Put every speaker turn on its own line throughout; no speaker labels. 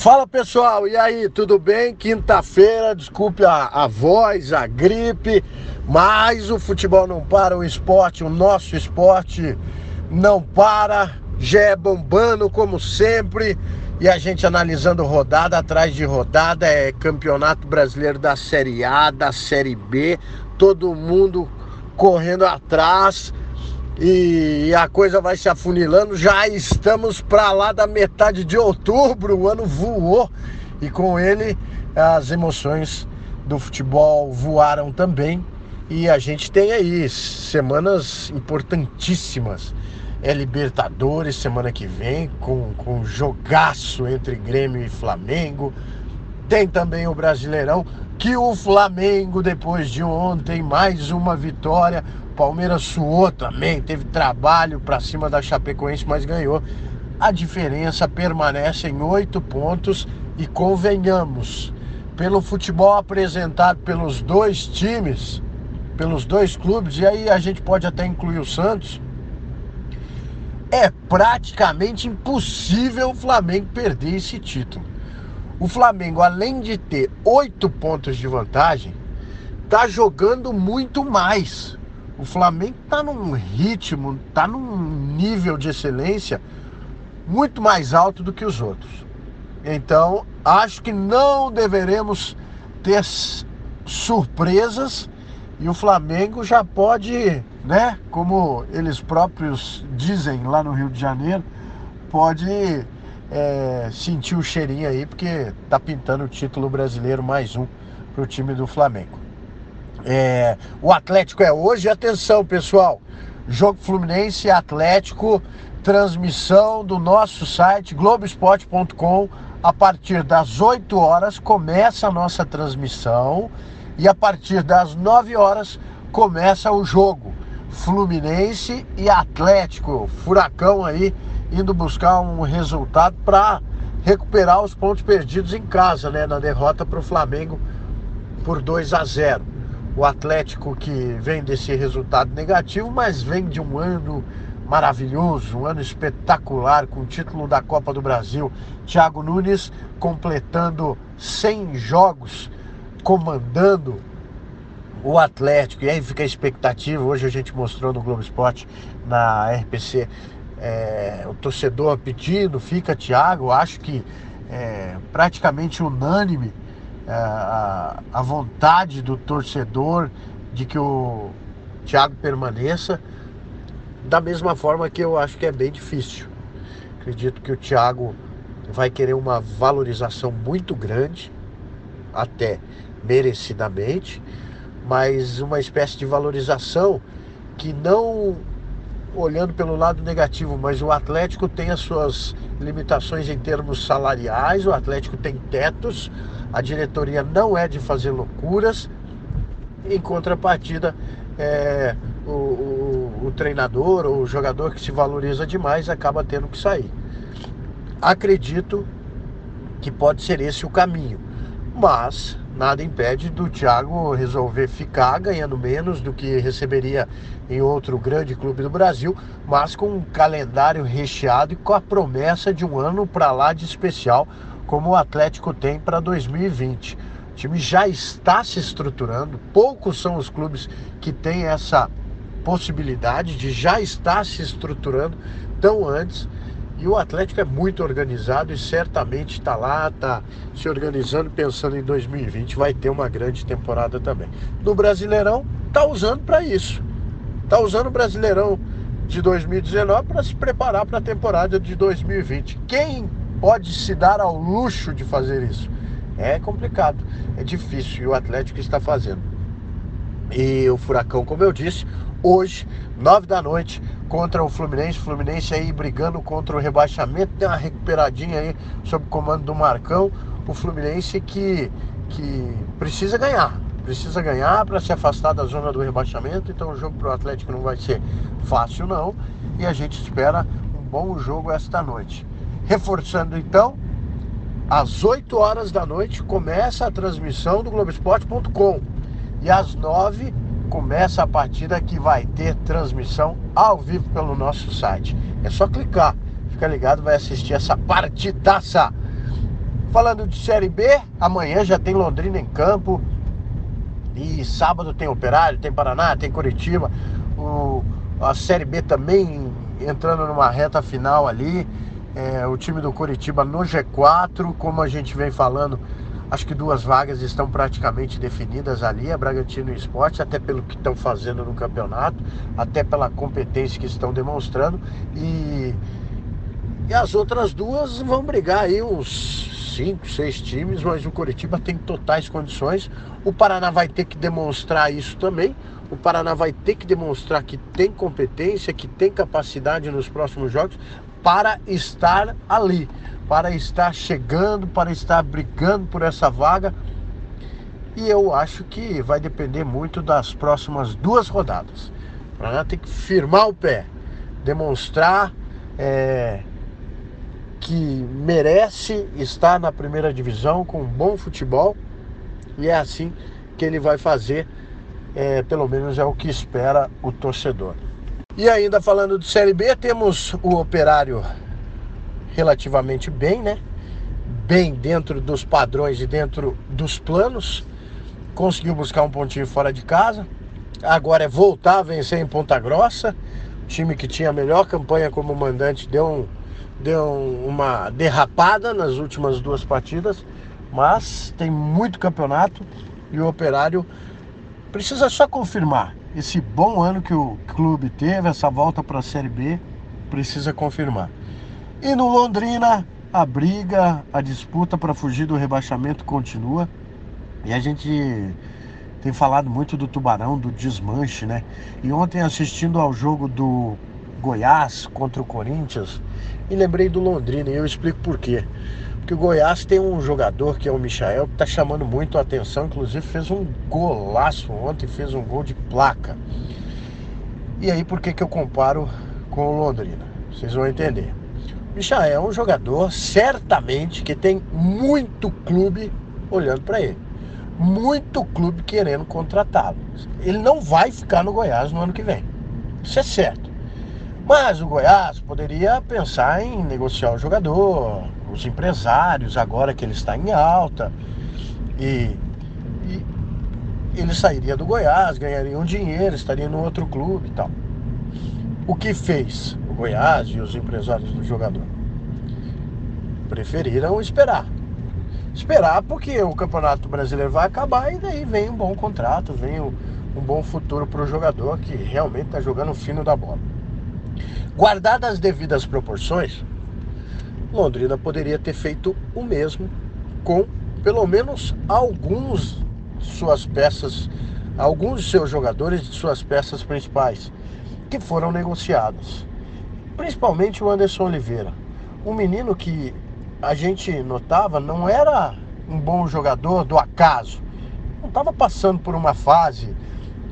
Fala pessoal, e aí, tudo bem? Quinta-feira, desculpe a, a voz, a gripe, mas o futebol não para, o esporte, o nosso esporte não para, já é bombando como sempre, e a gente analisando rodada atrás de rodada, é campeonato brasileiro da Série A, da Série B, todo mundo correndo atrás e a coisa vai se afunilando. Já estamos para lá da metade de outubro, o ano voou e com ele as emoções do futebol voaram também. E a gente tem aí semanas importantíssimas. É Libertadores semana que vem, com, com jogaço entre Grêmio e Flamengo. Tem também o Brasileirão, que o Flamengo, depois de ontem, mais uma vitória. Palmeiras suou também, teve trabalho para cima da Chapecoense, mas ganhou. A diferença permanece em oito pontos e convenhamos, pelo futebol apresentado pelos dois times, pelos dois clubes, e aí a gente pode até incluir o Santos, é praticamente impossível o Flamengo perder esse título. O Flamengo, além de ter oito pontos de vantagem, tá jogando muito mais. O Flamengo tá num ritmo, tá num nível de excelência muito mais alto do que os outros. Então, acho que não deveremos ter surpresas e o Flamengo já pode, né, como eles próprios dizem lá no Rio de Janeiro, pode é, sentir o cheirinho aí, porque tá pintando o título brasileiro mais um para o time do Flamengo. É, o Atlético é hoje, atenção pessoal, jogo Fluminense Atlético, transmissão do nosso site globesport.com. A partir das 8 horas começa a nossa transmissão e a partir das 9 horas começa o jogo. Fluminense e Atlético, furacão aí indo buscar um resultado para recuperar os pontos perdidos em casa, né, na derrota para o Flamengo por 2 a 0. O Atlético que vem desse resultado negativo, mas vem de um ano maravilhoso, um ano espetacular com o título da Copa do Brasil. Thiago Nunes completando 100 jogos, comandando o Atlético. E aí fica a expectativa. Hoje a gente mostrou no Globo Esporte, na RPC, é, o torcedor pedindo, fica Thiago, acho que é, praticamente unânime é, a, a, vontade do torcedor de que o Thiago permaneça, da mesma forma que eu acho que é bem difícil. Acredito que o Thiago vai querer uma valorização muito grande, até merecidamente, mas uma espécie de valorização que não olhando pelo lado negativo, mas o Atlético tem as suas limitações em termos salariais, o Atlético tem tetos, a diretoria não é de fazer loucuras, em contrapartida, é, o, o, o treinador ou o jogador que se valoriza demais acaba tendo que sair. Acredito que pode ser esse o caminho, mas nada impede do Thiago resolver ficar ganhando menos do que receberia em outro grande clube do Brasil, mas com um calendário recheado e com a promessa de um ano para lá de especial, como o Atlético tem para 2020. O time já está se estruturando, poucos são os clubes que têm essa possibilidade de já estar se estruturando tão antes e o Atlético é muito organizado e certamente está lá, está se organizando, pensando em 2020, vai ter uma grande temporada também. No Brasileirão, está usando para isso. Está usando o Brasileirão de 2019 para se preparar para a temporada de 2020. Quem pode se dar ao luxo de fazer isso? É complicado, é difícil e o Atlético está fazendo. E o Furacão, como eu disse, hoje, nove da noite, contra o Fluminense. Fluminense aí brigando contra o rebaixamento, tem uma recuperadinha aí sob o comando do Marcão. O Fluminense que, que precisa ganhar, precisa ganhar para se afastar da zona do rebaixamento. Então o jogo para o Atlético não vai ser fácil não. E a gente espera um bom jogo esta noite. Reforçando então, às 8 horas da noite começa a transmissão do Globoesporte.com. E às 9 começa a partida que vai ter transmissão ao vivo pelo nosso site. É só clicar, fica ligado, vai assistir essa partidaça. Falando de Série B, amanhã já tem Londrina em campo. E sábado tem Operário, tem Paraná, tem Curitiba. O, a Série B também entrando numa reta final ali. É, o time do Curitiba no G4, como a gente vem falando, acho que duas vagas estão praticamente definidas ali, a Bragantino e Esporte, até pelo que estão fazendo no campeonato, até pela competência que estão demonstrando. E, e as outras duas vão brigar aí uns cinco, seis times, mas o Curitiba tem totais condições. O Paraná vai ter que demonstrar isso também. O Paraná vai ter que demonstrar que tem competência, que tem capacidade nos próximos jogos para estar ali, para estar chegando, para estar brigando por essa vaga. E eu acho que vai depender muito das próximas duas rodadas. O Paraná tem que firmar o pé, demonstrar é, que merece estar na primeira divisão com um bom futebol. E é assim que ele vai fazer é, pelo menos é o que espera o torcedor. E ainda falando de Série B, temos o Operário relativamente bem, né? Bem dentro dos padrões e dentro dos planos. Conseguiu buscar um pontinho fora de casa. Agora é voltar a vencer em Ponta Grossa. O time que tinha a melhor campanha como mandante deu, um, deu uma derrapada nas últimas duas partidas. Mas tem muito campeonato e o Operário Precisa só confirmar esse bom ano que o clube teve, essa volta para a Série B, precisa confirmar. E no Londrina, a briga, a disputa para fugir do rebaixamento continua. E a gente tem falado muito do Tubarão, do desmanche, né? E ontem assistindo ao jogo do Goiás contra o Corinthians, e lembrei do Londrina, e eu explico por quê que o Goiás tem um jogador que é o Michael, que está chamando muito a atenção, inclusive fez um golaço ontem, fez um gol de placa. E aí por que, que eu comparo com o Londrina? Vocês vão entender. Michael é um jogador, certamente, que tem muito clube olhando para ele. Muito clube querendo contratá-lo. Ele não vai ficar no Goiás no ano que vem. Isso é certo. Mas o Goiás poderia pensar em negociar o jogador, os empresários, agora que ele está em alta, e, e ele sairia do Goiás, ganharia um dinheiro, estaria no outro clube e tal. O que fez o Goiás e os empresários do jogador? Preferiram esperar. Esperar porque o Campeonato Brasileiro vai acabar e daí vem um bom contrato, vem um, um bom futuro para o jogador que realmente está jogando fino da bola. Guardadas as devidas proporções, Londrina poderia ter feito o mesmo com pelo menos alguns de suas peças, alguns de seus jogadores de suas peças principais que foram negociados. Principalmente o Anderson Oliveira, um menino que a gente notava não era um bom jogador do acaso, não estava passando por uma fase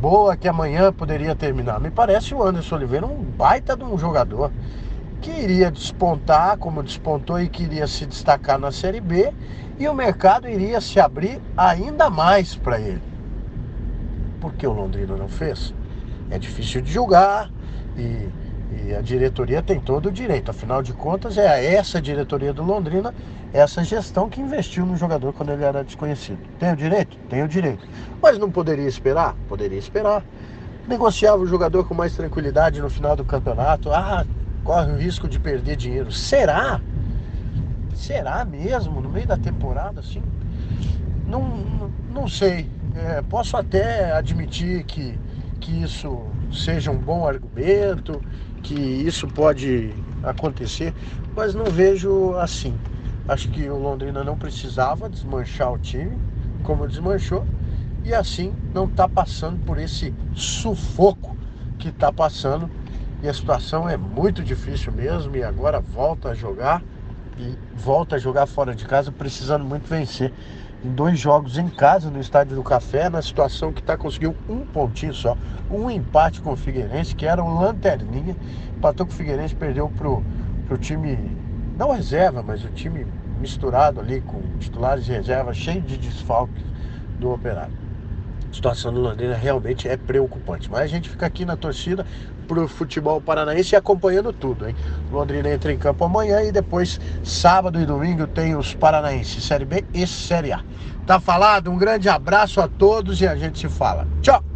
boa que amanhã poderia terminar. Me parece o Anderson Oliveira um baita de um jogador que iria despontar, como despontou e queria se destacar na Série B, e o mercado iria se abrir ainda mais para ele. Por que o Londrina não fez? É difícil de julgar e, e, a diretoria tem todo o direito. Afinal de contas, é essa diretoria do Londrina, essa gestão que investiu no jogador quando ele era desconhecido. Tem o direito? Tem o direito. Mas não poderia esperar? Poderia esperar. Negociava o jogador com mais tranquilidade no final do campeonato. Ah, corre o risco de perder dinheiro. Será? Será mesmo? No meio da temporada, assim? Não, não, sei. É, posso até admitir que, que isso seja um bom argumento, que isso pode acontecer, mas não vejo assim. Acho que o Londrina não precisava desmanchar o time, como desmanchou, e assim não está passando por esse sufoco que está passando e a situação é muito difícil mesmo. E agora volta a jogar e volta a jogar fora de casa, precisando muito vencer. Em dois jogos em casa, no Estádio do Café, na situação que está conseguiu um pontinho só, um empate com o Figueirense, que era um lanterninha, empatou com o Figueirense, perdeu pro, pro time, não reserva, mas o time misturado ali com titulares de reserva, cheio de desfalques do Operário. A situação do Londrina realmente é preocupante. Mas a gente fica aqui na torcida pro futebol paranaense e acompanhando tudo, hein? Londrina entra em campo amanhã e depois, sábado e domingo, tem os paranaenses, Série B e Série A. Tá falado? Um grande abraço a todos e a gente se fala. Tchau!